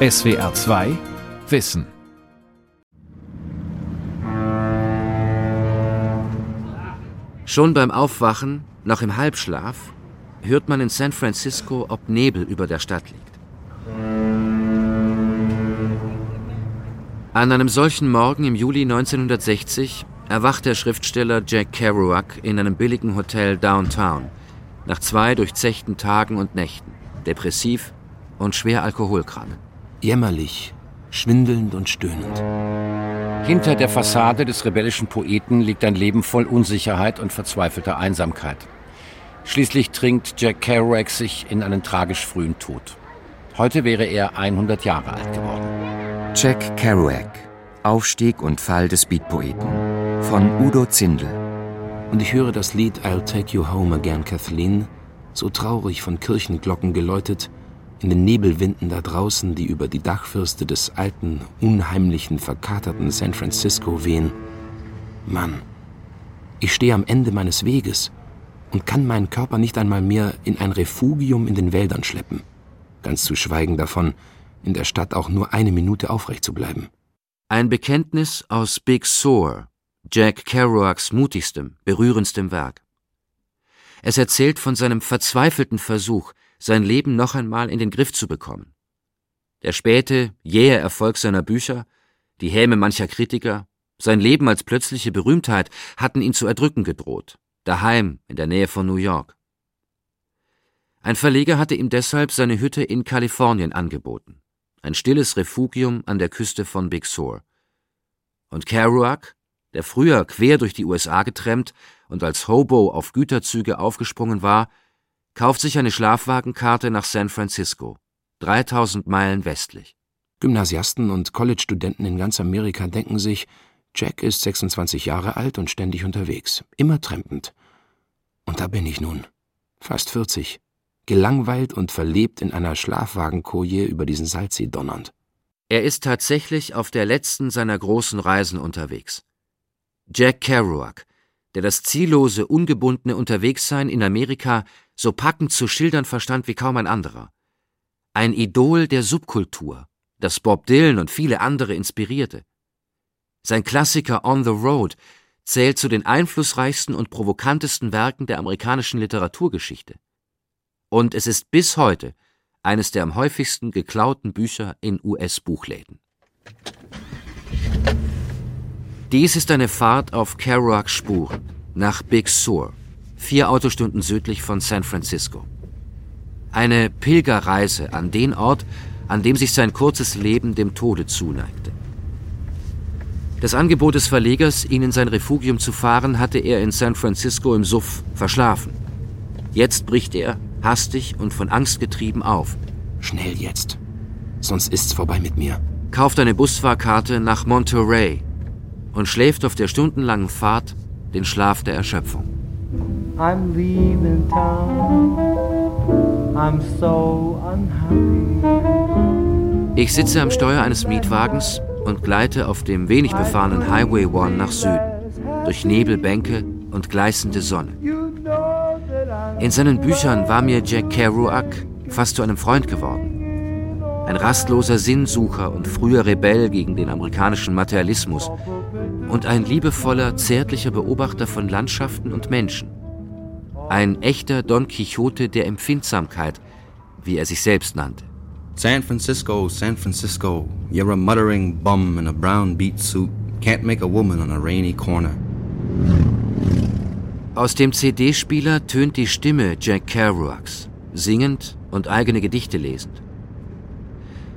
SWR 2 Wissen. Schon beim Aufwachen, noch im Halbschlaf, hört man in San Francisco, ob Nebel über der Stadt liegt. An einem solchen Morgen im Juli 1960 erwacht der Schriftsteller Jack Kerouac in einem billigen Hotel downtown, nach zwei durchzechten Tagen und Nächten, depressiv und schwer alkoholkrank. Jämmerlich, schwindelnd und stöhnend. Hinter der Fassade des rebellischen Poeten liegt ein Leben voll Unsicherheit und verzweifelter Einsamkeit. Schließlich trinkt Jack Kerouac sich in einen tragisch frühen Tod. Heute wäre er 100 Jahre alt geworden. Jack Kerouac, Aufstieg und Fall des Beatpoeten von Udo Zindel. Und ich höre das Lied I'll Take You Home Again, Kathleen, so traurig von Kirchenglocken geläutet, in den Nebelwinden da draußen, die über die Dachfirste des alten, unheimlichen, verkaterten San Francisco wehen. Mann, ich stehe am Ende meines Weges und kann meinen Körper nicht einmal mehr in ein Refugium in den Wäldern schleppen. Ganz zu schweigen davon, in der Stadt auch nur eine Minute aufrecht zu bleiben. Ein Bekenntnis aus Big Sur, Jack Kerouacs mutigstem, berührendstem Werk. Es erzählt von seinem verzweifelten Versuch, sein Leben noch einmal in den Griff zu bekommen. Der späte, jähe Erfolg seiner Bücher, die Häme mancher Kritiker, sein Leben als plötzliche Berühmtheit hatten ihn zu erdrücken gedroht, daheim in der Nähe von New York. Ein Verleger hatte ihm deshalb seine Hütte in Kalifornien angeboten, ein stilles Refugium an der Küste von Big Sur. Und Kerouac, der früher quer durch die USA getrennt und als Hobo auf Güterzüge aufgesprungen war, kauft sich eine Schlafwagenkarte nach San Francisco, 3000 Meilen westlich. Gymnasiasten und College-Studenten in ganz Amerika denken sich, Jack ist 26 Jahre alt und ständig unterwegs, immer trampend. Und da bin ich nun, fast 40, gelangweilt und verlebt in einer Schlafwagenkoje über diesen Salzsee donnernd. Er ist tatsächlich auf der letzten seiner großen Reisen unterwegs. Jack Kerouac, der das ziellose, ungebundene Unterwegssein in Amerika so packend zu schildern verstand wie kaum ein anderer. Ein Idol der Subkultur, das Bob Dylan und viele andere inspirierte. Sein Klassiker On the Road zählt zu den einflussreichsten und provokantesten Werken der amerikanischen Literaturgeschichte. Und es ist bis heute eines der am häufigsten geklauten Bücher in US-Buchläden. Dies ist eine Fahrt auf Kerouacs Spuren nach Big Sur, vier Autostunden südlich von San Francisco. Eine Pilgerreise an den Ort, an dem sich sein kurzes Leben dem Tode zuneigte. Das Angebot des Verlegers, ihn in sein Refugium zu fahren, hatte er in San Francisco im Suff verschlafen. Jetzt bricht er, hastig und von Angst getrieben, auf. Schnell jetzt, sonst ist's vorbei mit mir. Kauft eine Busfahrkarte nach Monterey und schläft auf der stundenlangen Fahrt den Schlaf der Erschöpfung. I'm leaving town. I'm so unhappy. Ich sitze am Steuer eines Mietwagens und gleite auf dem wenig befahrenen Highway One nach Süden, durch Nebelbänke und gleißende Sonne. In seinen Büchern war mir Jack Kerouac fast zu einem Freund geworden. Ein rastloser Sinnsucher und früher Rebell gegen den amerikanischen Materialismus und ein liebevoller, zärtlicher Beobachter von Landschaften und Menschen. Ein echter Don Quixote der Empfindsamkeit, wie er sich selbst nannte. San Francisco, San Francisco, you're a muttering bum in a brown beat suit, can't make a woman on a rainy corner. Aus dem CD-Spieler tönt die Stimme Jack Kerouacs, singend und eigene Gedichte lesend.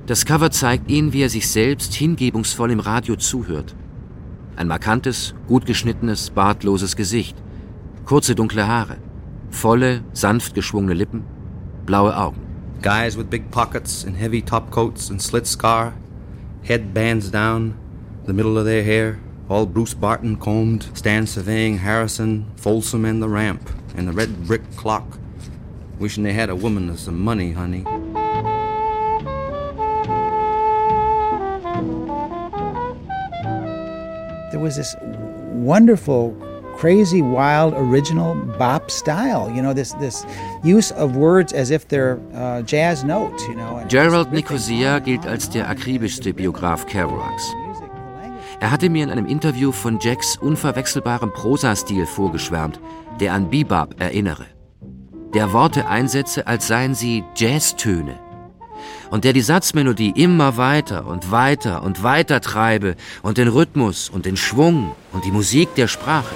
Das Cover zeigt ihn, wie er sich selbst hingebungsvoll im Radio zuhört. Ein markantes, gut geschnittenes, bartloses Gesicht, kurze dunkle Haare. Volle, sanft geschwungene Lippen, blaue Augen. Guys with big pockets and heavy top coats and slit scar, head bands down, the middle of their hair, all Bruce Barton combed, stand surveying Harrison, Folsom, and the ramp, and the red brick clock, wishing they had a woman with some money, honey. Was this wonderful crazy, wild, original bop style. You know, this this use of words as if they're uh, jazz notes. You know. Gerald Nicosia gilt als der akribischste Biograf Kerouacs. Er hatte mir in einem Interview von Jacks unverwechselbarem Prosastil vorgeschwärmt, der an Bebop erinnere. Der Worte einsetze, als seien sie Jazztöne und der die Satzmelodie immer weiter und weiter und weiter treibe und den Rhythmus und den Schwung und die Musik der Sprache.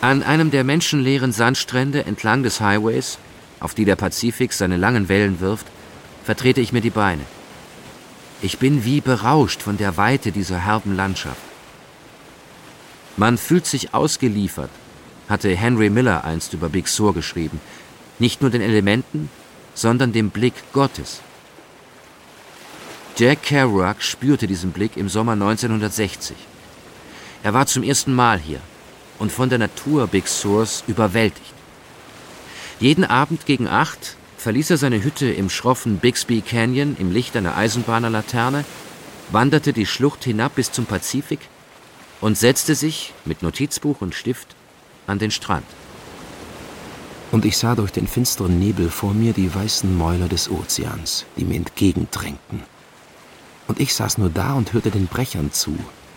An einem der menschenleeren Sandstrände entlang des Highways, auf die der Pazifik seine langen Wellen wirft, vertrete ich mir die Beine. Ich bin wie berauscht von der Weite dieser herben Landschaft. Man fühlt sich ausgeliefert, hatte Henry Miller einst über Big Sur geschrieben, nicht nur den Elementen, sondern dem Blick Gottes. Jack Kerouac spürte diesen Blick im Sommer 1960. Er war zum ersten Mal hier und von der Natur Big Surs überwältigt. Jeden Abend gegen acht verließ er seine Hütte im schroffen Bixby Canyon im Licht einer Eisenbahnerlaterne, wanderte die Schlucht hinab bis zum Pazifik und setzte sich mit Notizbuch und Stift an den Strand und ich sah durch den finsteren Nebel vor mir die weißen Mäuler des Ozeans, die mir entgegendrängten. Und ich saß nur da und hörte den Brechern zu,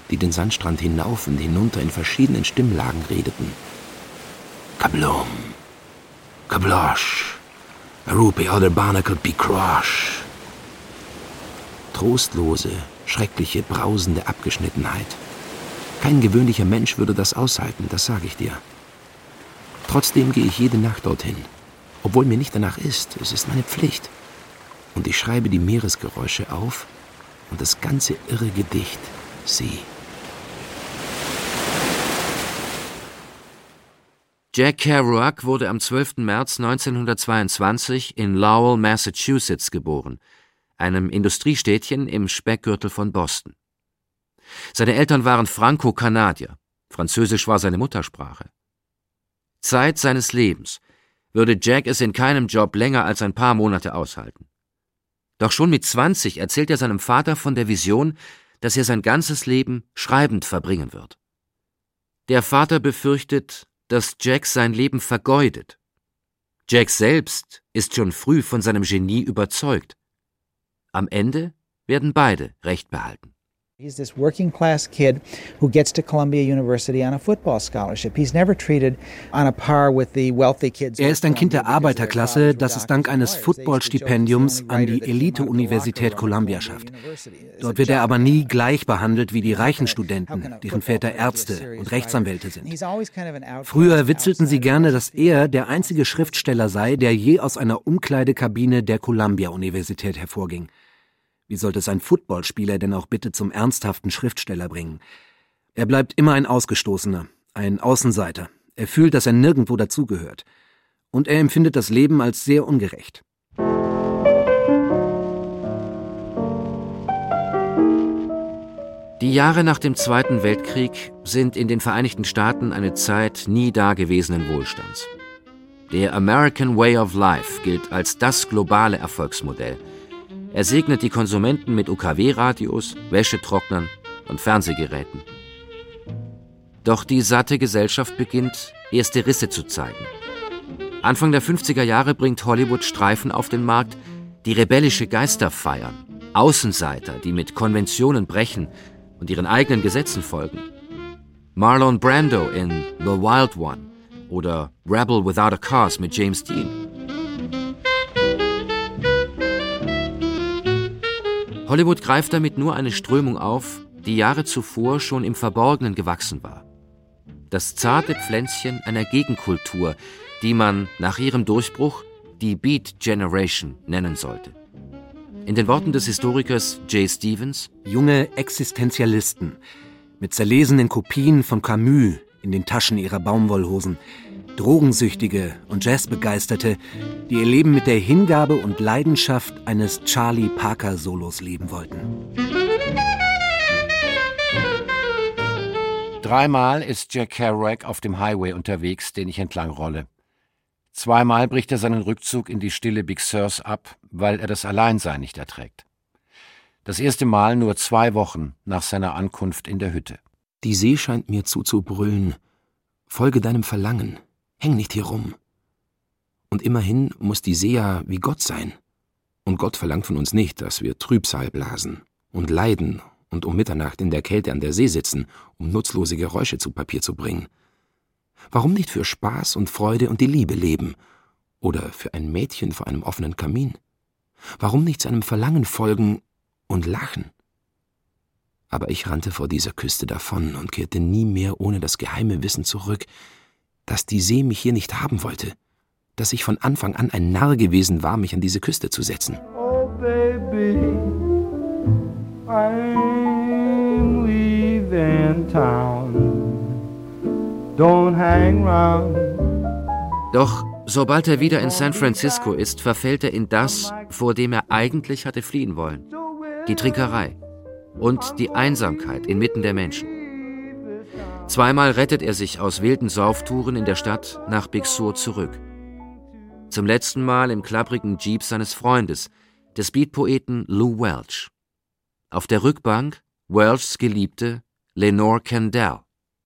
die den Sandstrand hinauf und hinunter in verschiedenen Stimmlagen redeten. Kablom, Kablosh, Rupi oder Barnacle Bikrosh. Trostlose, schreckliche, brausende Abgeschnittenheit. Kein gewöhnlicher Mensch würde das aushalten, das sage ich dir. Trotzdem gehe ich jede Nacht dorthin, obwohl mir nicht danach ist. Es ist meine Pflicht. Und ich schreibe die Meeresgeräusche auf und das ganze irre Gedicht Sie. Jack Kerouac wurde am 12. März 1922 in Lowell, Massachusetts geboren, einem Industriestädtchen im Speckgürtel von Boston. Seine Eltern waren Franco-Kanadier. Französisch war seine Muttersprache. Zeit seines Lebens würde Jack es in keinem Job länger als ein paar Monate aushalten. Doch schon mit 20 erzählt er seinem Vater von der Vision, dass er sein ganzes Leben schreibend verbringen wird. Der Vater befürchtet, dass Jack sein Leben vergeudet. Jack selbst ist schon früh von seinem Genie überzeugt. Am Ende werden beide Recht behalten. He's this working class kid who gets to Columbia University on a football scholarship. He's never treated on a par with the wealthy kids. Er ist ein Kind der Arbeiterklasse, das es dank eines Footballstipendiums an die Elite-Universität Columbia schafft. Dort wird er aber nie gleich behandelt wie die reichen Studenten, deren Väter Ärzte und Rechtsanwälte sind. Früher witzelten sie gerne, dass er der einzige Schriftsteller sei, der je aus einer Umkleidekabine der Columbia-Universität hervorging. Wie sollte es ein Footballspieler denn auch bitte zum ernsthaften Schriftsteller bringen? Er bleibt immer ein Ausgestoßener, ein Außenseiter. Er fühlt, dass er nirgendwo dazugehört. Und er empfindet das Leben als sehr ungerecht. Die Jahre nach dem Zweiten Weltkrieg sind in den Vereinigten Staaten eine Zeit nie dagewesenen Wohlstands. Der American Way of Life gilt als das globale Erfolgsmodell – er segnet die Konsumenten mit UKW-Radios, Wäschetrocknern und Fernsehgeräten. Doch die satte Gesellschaft beginnt, erste Risse zu zeigen. Anfang der 50er Jahre bringt Hollywood Streifen auf den Markt, die rebellische Geister feiern, Außenseiter, die mit Konventionen brechen und ihren eigenen Gesetzen folgen. Marlon Brando in The Wild One oder Rebel Without a Cause mit James Dean. Hollywood greift damit nur eine Strömung auf, die Jahre zuvor schon im Verborgenen gewachsen war. Das zarte Pflänzchen einer Gegenkultur, die man nach ihrem Durchbruch die Beat Generation nennen sollte. In den Worten des Historikers Jay Stevens Junge Existenzialisten mit zerlesenen Kopien von Camus in den Taschen ihrer Baumwollhosen, Drogensüchtige und Jazzbegeisterte, die ihr Leben mit der Hingabe und Leidenschaft eines Charlie Parker Solos leben wollten. Dreimal ist Jack Kerouac auf dem Highway unterwegs, den ich entlang rolle. Zweimal bricht er seinen Rückzug in die stille Big Surs ab, weil er das Alleinsein nicht erträgt. Das erste Mal nur zwei Wochen nach seiner Ankunft in der Hütte. Die See scheint mir zuzubrüllen. Folge deinem Verlangen. Häng nicht hier rum. Und immerhin muss die See ja wie Gott sein. Und Gott verlangt von uns nicht, dass wir Trübsal blasen und leiden und um Mitternacht in der Kälte an der See sitzen, um nutzlose Geräusche zu Papier zu bringen. Warum nicht für Spaß und Freude und die Liebe leben? Oder für ein Mädchen vor einem offenen Kamin? Warum nicht seinem Verlangen folgen und lachen? Aber ich rannte vor dieser Küste davon und kehrte nie mehr ohne das geheime Wissen zurück, dass die See mich hier nicht haben wollte, dass ich von Anfang an ein Narr gewesen war, mich an diese Küste zu setzen. Oh, baby, I'm leaving town. Don't hang round. Doch sobald er wieder in San Francisco ist, verfällt er in das, vor dem er eigentlich hatte fliehen wollen. Die Trinkerei und die Einsamkeit inmitten der Menschen. Zweimal rettet er sich aus wilden Sauftouren in der Stadt nach Big Sur zurück. Zum letzten Mal im klapprigen Jeep seines Freundes, des Speedpoeten Lou Welch. Auf der Rückbank Welchs Geliebte Lenore Kendall.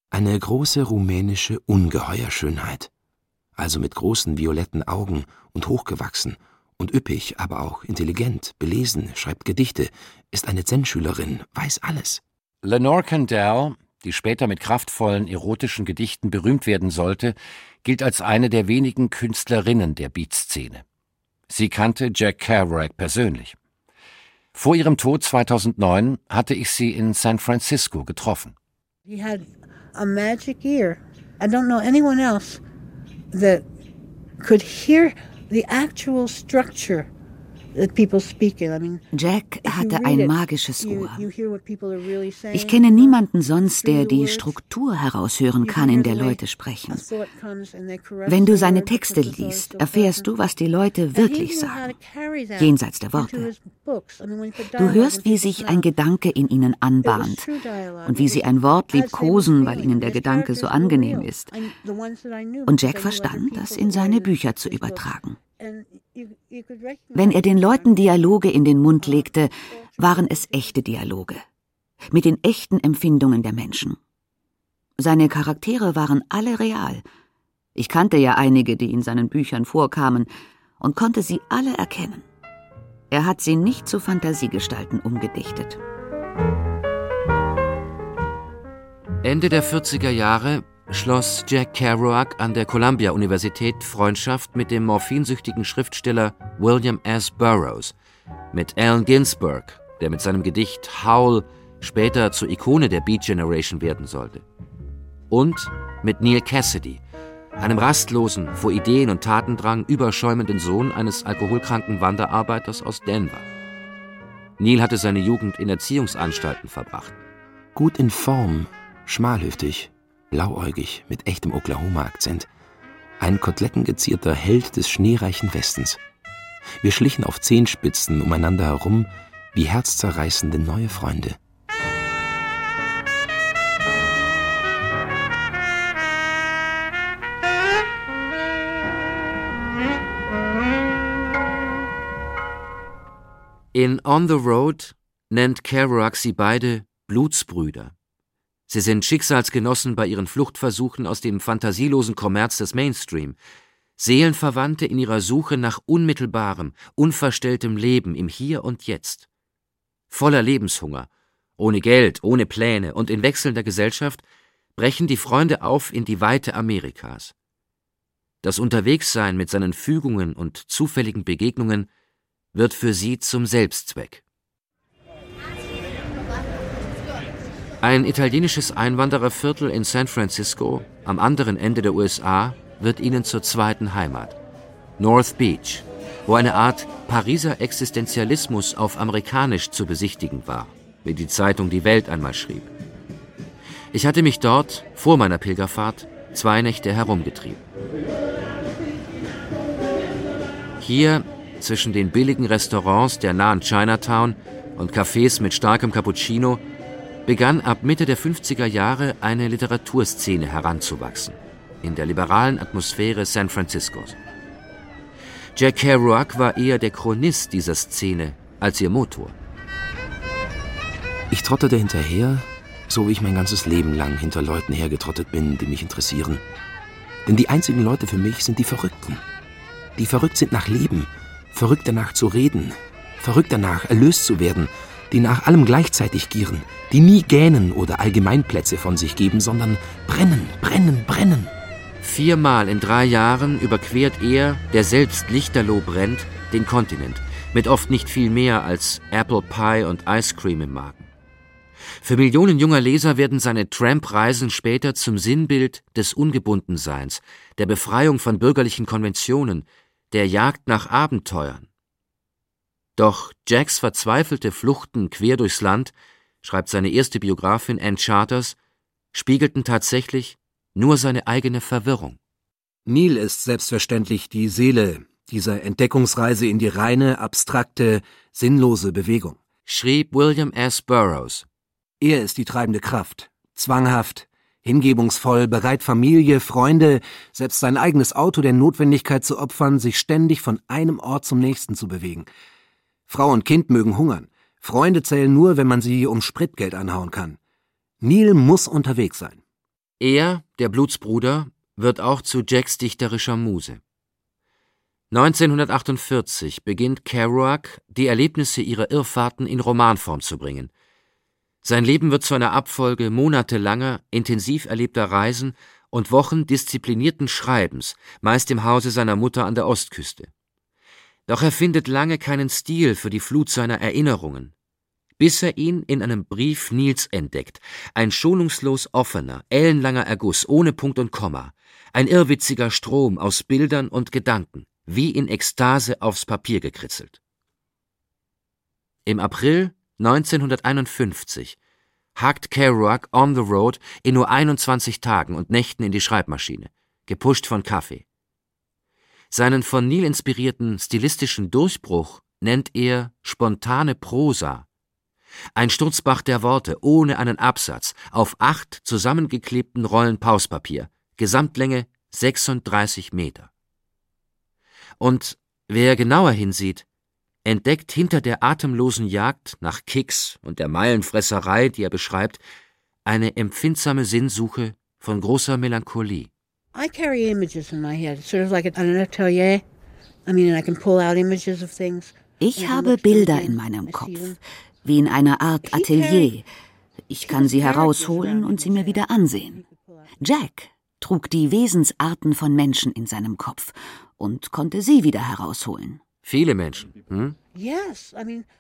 Eine große rumänische Ungeheuerschönheit. Also mit großen violetten Augen und hochgewachsen und üppig, aber auch intelligent, belesen, schreibt Gedichte, ist eine Zen-Schülerin, weiß alles. Lenore Kendall, die später mit kraftvollen erotischen Gedichten berühmt werden sollte, gilt als eine der wenigen Künstlerinnen der Beatszene. Sie kannte Jack Kerouac persönlich. Vor ihrem Tod 2009 hatte ich sie in San Francisco getroffen. He had a magic ear. I don't know anyone else that could hear the actual structure Jack hatte ein magisches Ohr. Ich kenne niemanden sonst, der die Struktur heraushören kann, in der Leute sprechen. Wenn du seine Texte liest, erfährst du, was die Leute wirklich sagen, jenseits der Worte. Du hörst, wie sich ein Gedanke in ihnen anbahnt und wie sie ein Wort liebkosen, weil ihnen der Gedanke so angenehm ist. Und Jack verstand, das in seine Bücher zu übertragen. Wenn er den Leuten Dialoge in den Mund legte, waren es echte Dialoge, mit den echten Empfindungen der Menschen. Seine Charaktere waren alle real. Ich kannte ja einige, die in seinen Büchern vorkamen, und konnte sie alle erkennen. Er hat sie nicht zu Fantasiegestalten umgedichtet. Ende der 40er Jahre schloss Jack Kerouac an der Columbia-Universität Freundschaft mit dem morphinsüchtigen Schriftsteller William S. Burroughs, mit Allen Ginsberg, der mit seinem Gedicht Howl später zur Ikone der Beat Generation werden sollte, und mit Neil Cassidy, einem rastlosen, vor Ideen und Tatendrang überschäumenden Sohn eines alkoholkranken Wanderarbeiters aus Denver. Neil hatte seine Jugend in Erziehungsanstalten verbracht. Gut in Form, schmalhüftig, blauäugig, mit echtem Oklahoma-Akzent. Ein kotelettengezierter Held des schneereichen Westens. Wir schlichen auf Zehenspitzen umeinander herum wie herzzerreißende neue Freunde. In On the Road nennt Kerouac sie beide Blutsbrüder. Sie sind Schicksalsgenossen bei ihren Fluchtversuchen aus dem fantasielosen Kommerz des Mainstream, Seelenverwandte in ihrer Suche nach unmittelbarem, unverstelltem Leben im Hier und Jetzt. Voller Lebenshunger, ohne Geld, ohne Pläne und in wechselnder Gesellschaft brechen die Freunde auf in die Weite Amerikas. Das Unterwegssein mit seinen Fügungen und zufälligen Begegnungen wird für sie zum Selbstzweck. Ein italienisches Einwandererviertel in San Francisco, am anderen Ende der USA, wird ihnen zur zweiten Heimat. North Beach, wo eine Art Pariser Existenzialismus auf amerikanisch zu besichtigen war, wie die Zeitung Die Welt einmal schrieb. Ich hatte mich dort, vor meiner Pilgerfahrt, zwei Nächte herumgetrieben. Hier, zwischen den billigen Restaurants der nahen Chinatown und Cafés mit starkem Cappuccino, begann ab Mitte der 50er Jahre eine Literaturszene heranzuwachsen, in der liberalen Atmosphäre San Franciscos. Jack Kerouac war eher der Chronist dieser Szene als ihr Motor. Ich trottete hinterher, so wie ich mein ganzes Leben lang hinter Leuten hergetrottet bin, die mich interessieren. Denn die einzigen Leute für mich sind die Verrückten. Die verrückt sind nach Leben, verrückt danach zu reden, verrückt danach erlöst zu werden, die nach allem gleichzeitig gieren, die nie gähnen oder Allgemeinplätze von sich geben, sondern brennen, brennen, brennen. Viermal in drei Jahren überquert er, der selbst lichterloh brennt, den Kontinent, mit oft nicht viel mehr als Apple Pie und Ice Cream im Magen. Für Millionen junger Leser werden seine Tramp-Reisen später zum Sinnbild des Ungebundenseins, der Befreiung von bürgerlichen Konventionen, der Jagd nach Abenteuern. Doch Jacks verzweifelte Fluchten quer durchs Land, schreibt seine erste Biografin Ann Charters, spiegelten tatsächlich nur seine eigene Verwirrung. Neil ist selbstverständlich die Seele dieser Entdeckungsreise in die reine, abstrakte, sinnlose Bewegung. Schrieb William S. Burroughs. Er ist die treibende Kraft, zwanghaft, hingebungsvoll, bereit Familie, Freunde, selbst sein eigenes Auto der Notwendigkeit zu opfern, sich ständig von einem Ort zum nächsten zu bewegen. Frau und Kind mögen hungern. Freunde zählen nur, wenn man sie um Spritgeld anhauen kann. Neil muss unterwegs sein. Er, der Blutsbruder, wird auch zu Jacks dichterischer Muse. 1948 beginnt Kerouac, die Erlebnisse ihrer Irrfahrten in Romanform zu bringen. Sein Leben wird zu einer Abfolge monatelanger, intensiv erlebter Reisen und Wochen disziplinierten Schreibens, meist im Hause seiner Mutter an der Ostküste. Doch er findet lange keinen Stil für die Flut seiner Erinnerungen, bis er ihn in einem Brief Nils entdeckt, ein schonungslos offener, ellenlanger Erguss ohne Punkt und Komma, ein irrwitziger Strom aus Bildern und Gedanken, wie in Ekstase aufs Papier gekritzelt. Im April 1951 hakt Kerouac on the road in nur 21 Tagen und Nächten in die Schreibmaschine, gepusht von Kaffee. Seinen von Neil inspirierten stilistischen Durchbruch nennt er spontane Prosa. Ein Sturzbach der Worte ohne einen Absatz auf acht zusammengeklebten Rollen Pauspapier, Gesamtlänge 36 Meter. Und wer genauer hinsieht, entdeckt hinter der atemlosen Jagd nach Kicks und der Meilenfresserei, die er beschreibt, eine empfindsame Sinnsuche von großer Melancholie. I carry images in my head, sort of like an atelier. I mean, I can pull out images of things. Ich habe Bilder in meinem Kopf, wie in einer Art Atelier. Ich kann sie herausholen und sie mir wieder ansehen. Jack trug die Wesensarten von Menschen in seinem Kopf und konnte sie wieder herausholen. Viele Menschen. Hm?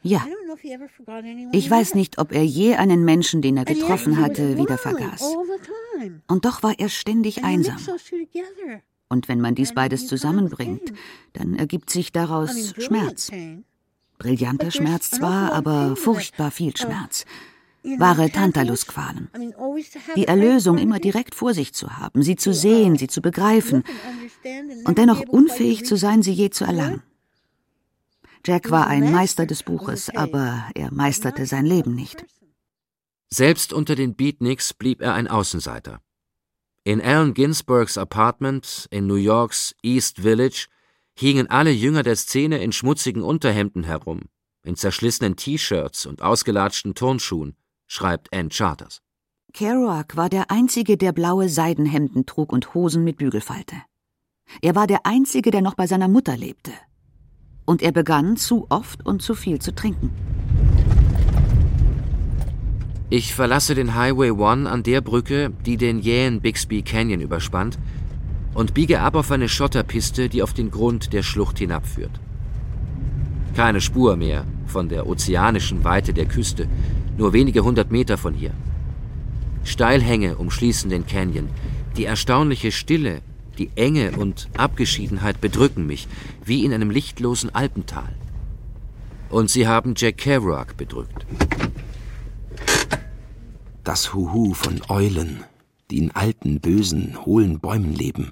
Ja. Ich weiß nicht, ob er je einen Menschen, den er getroffen hatte, wieder vergaß. Und doch war er ständig einsam. Und wenn man dies beides zusammenbringt, dann ergibt sich daraus Schmerz. Brillanter Schmerz zwar, aber furchtbar viel Schmerz. Wahre Tantalusqualen. Die Erlösung immer direkt vor sich zu haben, sie zu sehen, sie zu begreifen und dennoch unfähig zu sein, sie je zu erlangen. Jack war ein Meister des Buches, aber er meisterte sein Leben nicht. Selbst unter den Beatniks blieb er ein Außenseiter. In Allen Ginsbergs Apartment in New Yorks East Village hingen alle Jünger der Szene in schmutzigen Unterhemden herum, in zerschlissenen T-Shirts und ausgelatschten Turnschuhen, schreibt Ann Charters. Kerouac war der Einzige, der blaue Seidenhemden trug und Hosen mit Bügelfalte. Er war der Einzige, der noch bei seiner Mutter lebte. Und er begann zu oft und zu viel zu trinken. Ich verlasse den Highway One an der Brücke, die den jähen Bixby Canyon überspannt, und biege ab auf eine Schotterpiste, die auf den Grund der Schlucht hinabführt. Keine Spur mehr von der ozeanischen Weite der Küste, nur wenige hundert Meter von hier. Steilhänge umschließen den Canyon. Die erstaunliche Stille, die Enge und Abgeschiedenheit bedrücken mich, wie in einem lichtlosen Alpental. Und sie haben Jack Kerouac bedrückt. Das Huhu von Eulen, die in alten, bösen, hohlen Bäumen leben,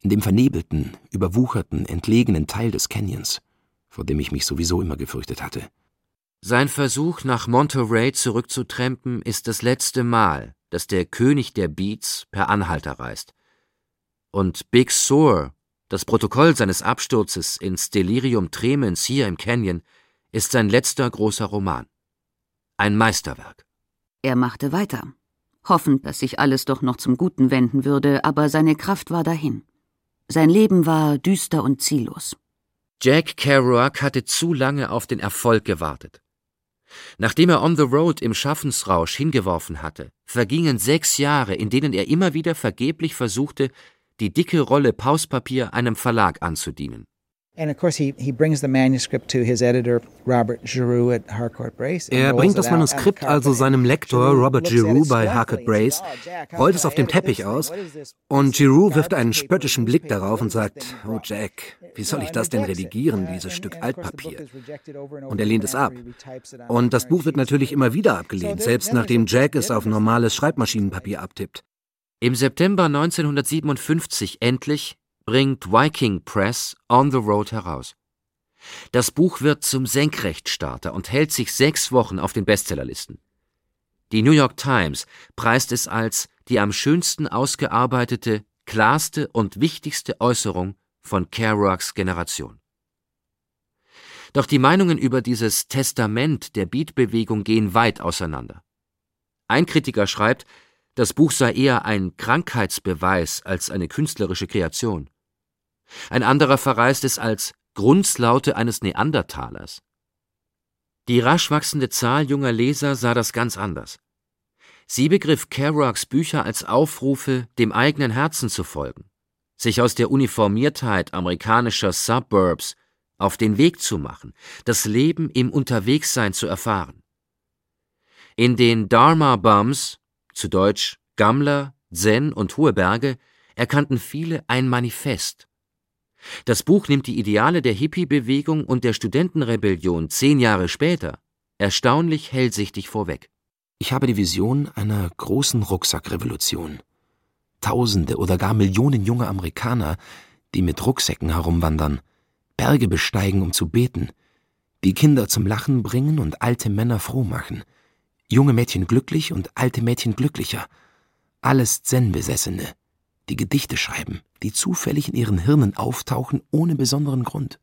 in dem vernebelten, überwucherten, entlegenen Teil des Canyons, vor dem ich mich sowieso immer gefürchtet hatte. Sein Versuch, nach Monterey zurückzutrempen, ist das letzte Mal, dass der König der Beats per Anhalter reist. Und Big Sur, das Protokoll seines Absturzes ins Delirium Tremens hier im Canyon, ist sein letzter großer Roman. Ein Meisterwerk. Er machte weiter, hoffend, dass sich alles doch noch zum Guten wenden würde, aber seine Kraft war dahin. Sein Leben war düster und ziellos. Jack Kerouac hatte zu lange auf den Erfolg gewartet. Nachdem er On the Road im Schaffensrausch hingeworfen hatte, vergingen sechs Jahre, in denen er immer wieder vergeblich versuchte, die dicke Rolle Pauspapier einem Verlag anzudienen. Er bringt das Manuskript also seinem Lektor Robert Giroux bei Harcourt Brace, rollt es auf dem Teppich aus und Giroux wirft einen spöttischen Blick darauf und sagt, oh Jack, wie soll ich das denn redigieren, dieses Stück Altpapier? Und er lehnt es ab. Und das Buch wird natürlich immer wieder abgelehnt, selbst nachdem Jack es auf normales Schreibmaschinenpapier abtippt. Im September 1957 endlich bringt Viking Press On the Road heraus. Das Buch wird zum Senkrechtstarter und hält sich sechs Wochen auf den Bestsellerlisten. Die New York Times preist es als die am schönsten ausgearbeitete, klarste und wichtigste Äußerung von Kerouacs Generation. Doch die Meinungen über dieses Testament der Beatbewegung gehen weit auseinander. Ein Kritiker schreibt, das Buch sei eher ein Krankheitsbeweis als eine künstlerische Kreation. Ein anderer verreist es als Grundslaute eines Neandertalers. Die rasch wachsende Zahl junger Leser sah das ganz anders. Sie begriff Kerouacs Bücher als Aufrufe, dem eigenen Herzen zu folgen, sich aus der Uniformiertheit amerikanischer Suburbs auf den Weg zu machen, das Leben im Unterwegssein zu erfahren. In den Dharma Bums, zu Deutsch Gammler, Zen und Hohe Berge, erkannten viele ein Manifest, das Buch nimmt die Ideale der Hippie-Bewegung und der Studentenrebellion zehn Jahre später erstaunlich hellsichtig vorweg. Ich habe die Vision einer großen Rucksackrevolution. Tausende oder gar Millionen junge Amerikaner, die mit Rucksäcken herumwandern, Berge besteigen, um zu beten, die Kinder zum Lachen bringen und alte Männer froh machen, junge Mädchen glücklich und alte Mädchen glücklicher, alles Zen-Besessene, die Gedichte schreiben, die zufällig in ihren Hirnen auftauchen ohne besonderen Grund.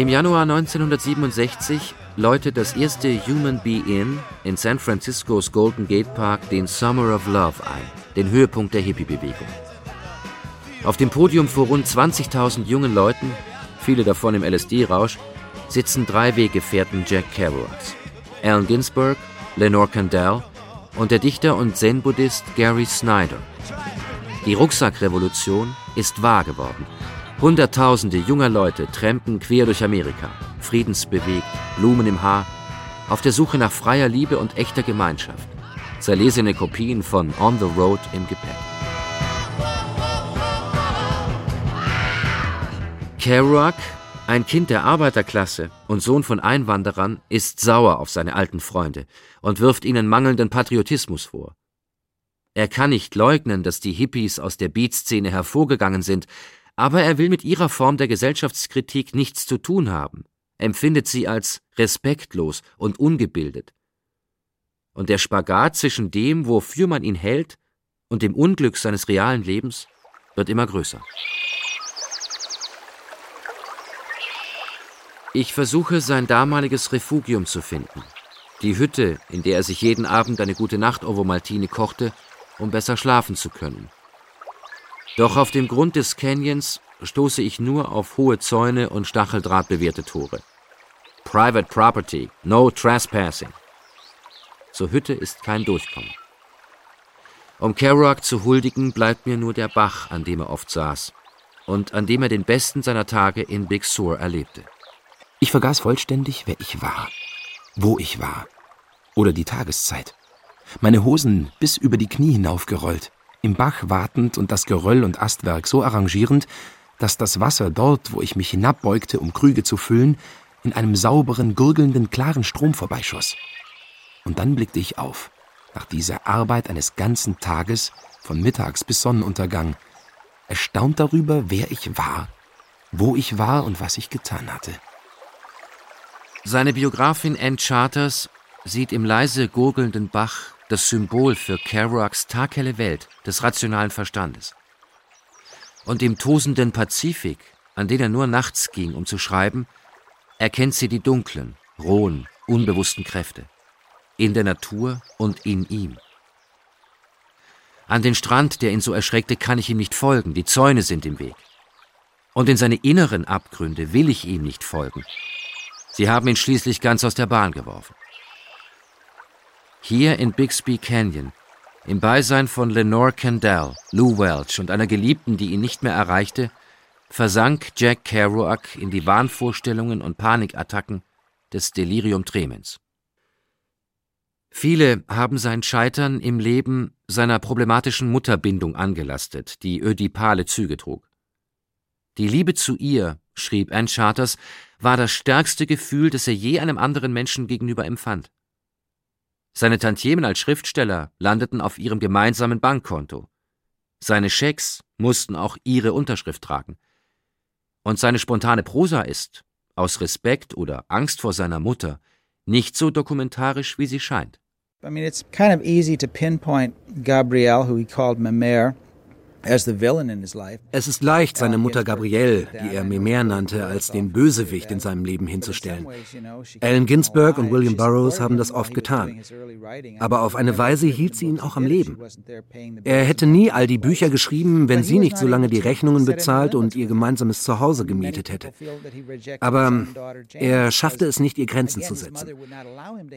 Im Januar 1967 läutet das erste Human Be In in San Franciscos Golden Gate Park den Summer of Love ein, den Höhepunkt der Hippie-Bewegung. Auf dem Podium vor rund 20.000 jungen Leuten viele davon im LSD-Rausch, sitzen drei Weggefährten Jack Kerouacs. Allen Ginsberg, Lenore Kandel und der Dichter und Zen-Buddhist Gary Snyder. Die Rucksackrevolution ist wahr geworden. Hunderttausende junger Leute trampen quer durch Amerika, friedensbewegt, Blumen im Haar, auf der Suche nach freier Liebe und echter Gemeinschaft. Zerlesene Kopien von On the Road im Gepäck. Kerouac, ein Kind der Arbeiterklasse und Sohn von Einwanderern, ist sauer auf seine alten Freunde und wirft ihnen mangelnden Patriotismus vor. Er kann nicht leugnen, dass die Hippies aus der Beatszene hervorgegangen sind, aber er will mit ihrer Form der Gesellschaftskritik nichts zu tun haben, empfindet sie als respektlos und ungebildet. Und der Spagat zwischen dem, wofür man ihn hält, und dem Unglück seines realen Lebens wird immer größer. Ich versuche, sein damaliges Refugium zu finden. Die Hütte, in der er sich jeden Abend eine gute Nacht Ovomaltine kochte, um besser schlafen zu können. Doch auf dem Grund des Canyons stoße ich nur auf hohe Zäune und stacheldrahtbewehrte Tore. Private Property, no trespassing. Zur Hütte ist kein Durchkommen. Um Kerouac zu huldigen, bleibt mir nur der Bach, an dem er oft saß und an dem er den besten seiner Tage in Big Sur erlebte. Ich vergaß vollständig, wer ich war, wo ich war oder die Tageszeit. Meine Hosen bis über die Knie hinaufgerollt, im Bach wartend und das Geröll und Astwerk so arrangierend, dass das Wasser dort, wo ich mich hinabbeugte, um Krüge zu füllen, in einem sauberen, gurgelnden, klaren Strom vorbeischoss. Und dann blickte ich auf, nach dieser Arbeit eines ganzen Tages, von mittags bis Sonnenuntergang, erstaunt darüber, wer ich war, wo ich war und was ich getan hatte. Seine Biografin Ann Charters sieht im leise gurgelnden Bach das Symbol für Kerouacs taghelle Welt des rationalen Verstandes. Und im tosenden Pazifik, an den er nur nachts ging, um zu schreiben, erkennt sie die dunklen, rohen, unbewussten Kräfte. In der Natur und in ihm. An den Strand, der ihn so erschreckte, kann ich ihm nicht folgen, die Zäune sind im Weg. Und in seine inneren Abgründe will ich ihm nicht folgen. Sie haben ihn schließlich ganz aus der Bahn geworfen. Hier in Bixby Canyon, im Beisein von Lenore Kendall, Lou Welch und einer Geliebten, die ihn nicht mehr erreichte, versank Jack Kerouac in die Wahnvorstellungen und Panikattacken des Delirium Tremens. Viele haben sein Scheitern im Leben seiner problematischen Mutterbindung angelastet, die ödipale Züge trug. Die Liebe zu ihr, schrieb Ann Charters, war das stärkste Gefühl, das er je einem anderen Menschen gegenüber empfand. Seine Tantiemen als Schriftsteller landeten auf ihrem gemeinsamen Bankkonto. Seine Schecks mussten auch ihre Unterschrift tragen. Und seine spontane Prosa ist, aus Respekt oder Angst vor seiner Mutter, nicht so dokumentarisch, wie sie scheint. I mean, it's kind of easy to pinpoint Gabrielle, who he called Mamere, es ist leicht, seine Mutter Gabrielle, die er Memer nannte, als den Bösewicht in seinem Leben hinzustellen. Allen Ginsberg und William Burroughs haben das oft getan. Aber auf eine Weise hielt sie ihn auch am Leben. Er hätte nie all die Bücher geschrieben, wenn sie nicht so lange die Rechnungen bezahlt und ihr gemeinsames Zuhause gemietet hätte. Aber er schaffte es nicht, ihr Grenzen zu setzen.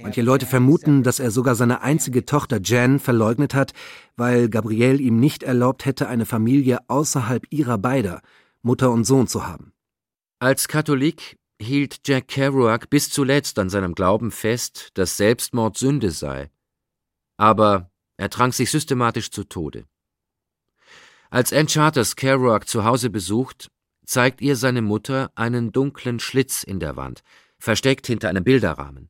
Manche Leute vermuten, dass er sogar seine einzige Tochter Jan verleugnet hat, weil Gabrielle ihm nicht erlaubt hätte, eine Familie außerhalb ihrer beider, Mutter und Sohn zu haben. Als Katholik hielt Jack Kerouac bis zuletzt an seinem Glauben fest, dass Selbstmord Sünde sei. Aber er trank sich systematisch zu Tode. Als Ann Charters Kerouac zu Hause besucht, zeigt ihr seine Mutter einen dunklen Schlitz in der Wand, versteckt hinter einem Bilderrahmen.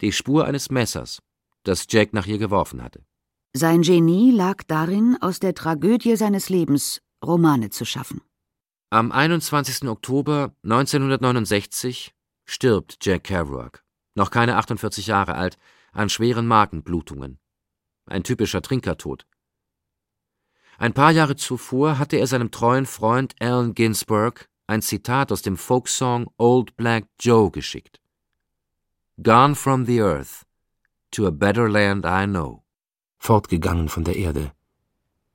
Die Spur eines Messers, das Jack nach ihr geworfen hatte. Sein Genie lag darin, aus der Tragödie seines Lebens Romane zu schaffen. Am 21. Oktober 1969 stirbt Jack Kerouac, noch keine 48 Jahre alt, an schweren Magenblutungen. Ein typischer Trinkertod. Ein paar Jahre zuvor hatte er seinem treuen Freund Allen Ginsberg ein Zitat aus dem Folksong Old Black Joe geschickt. Gone from the earth to a better land I know fortgegangen von der Erde.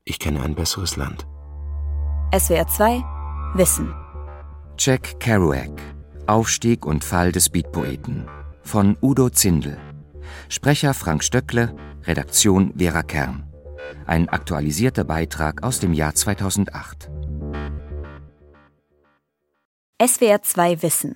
Ich kenne ein besseres Land. SWR 2 Wissen. Jack Kerouac Aufstieg und Fall des Beatpoeten von Udo Zindel. Sprecher Frank Stöckle, Redaktion Vera Kern. Ein aktualisierter Beitrag aus dem Jahr 2008. SWR 2 Wissen.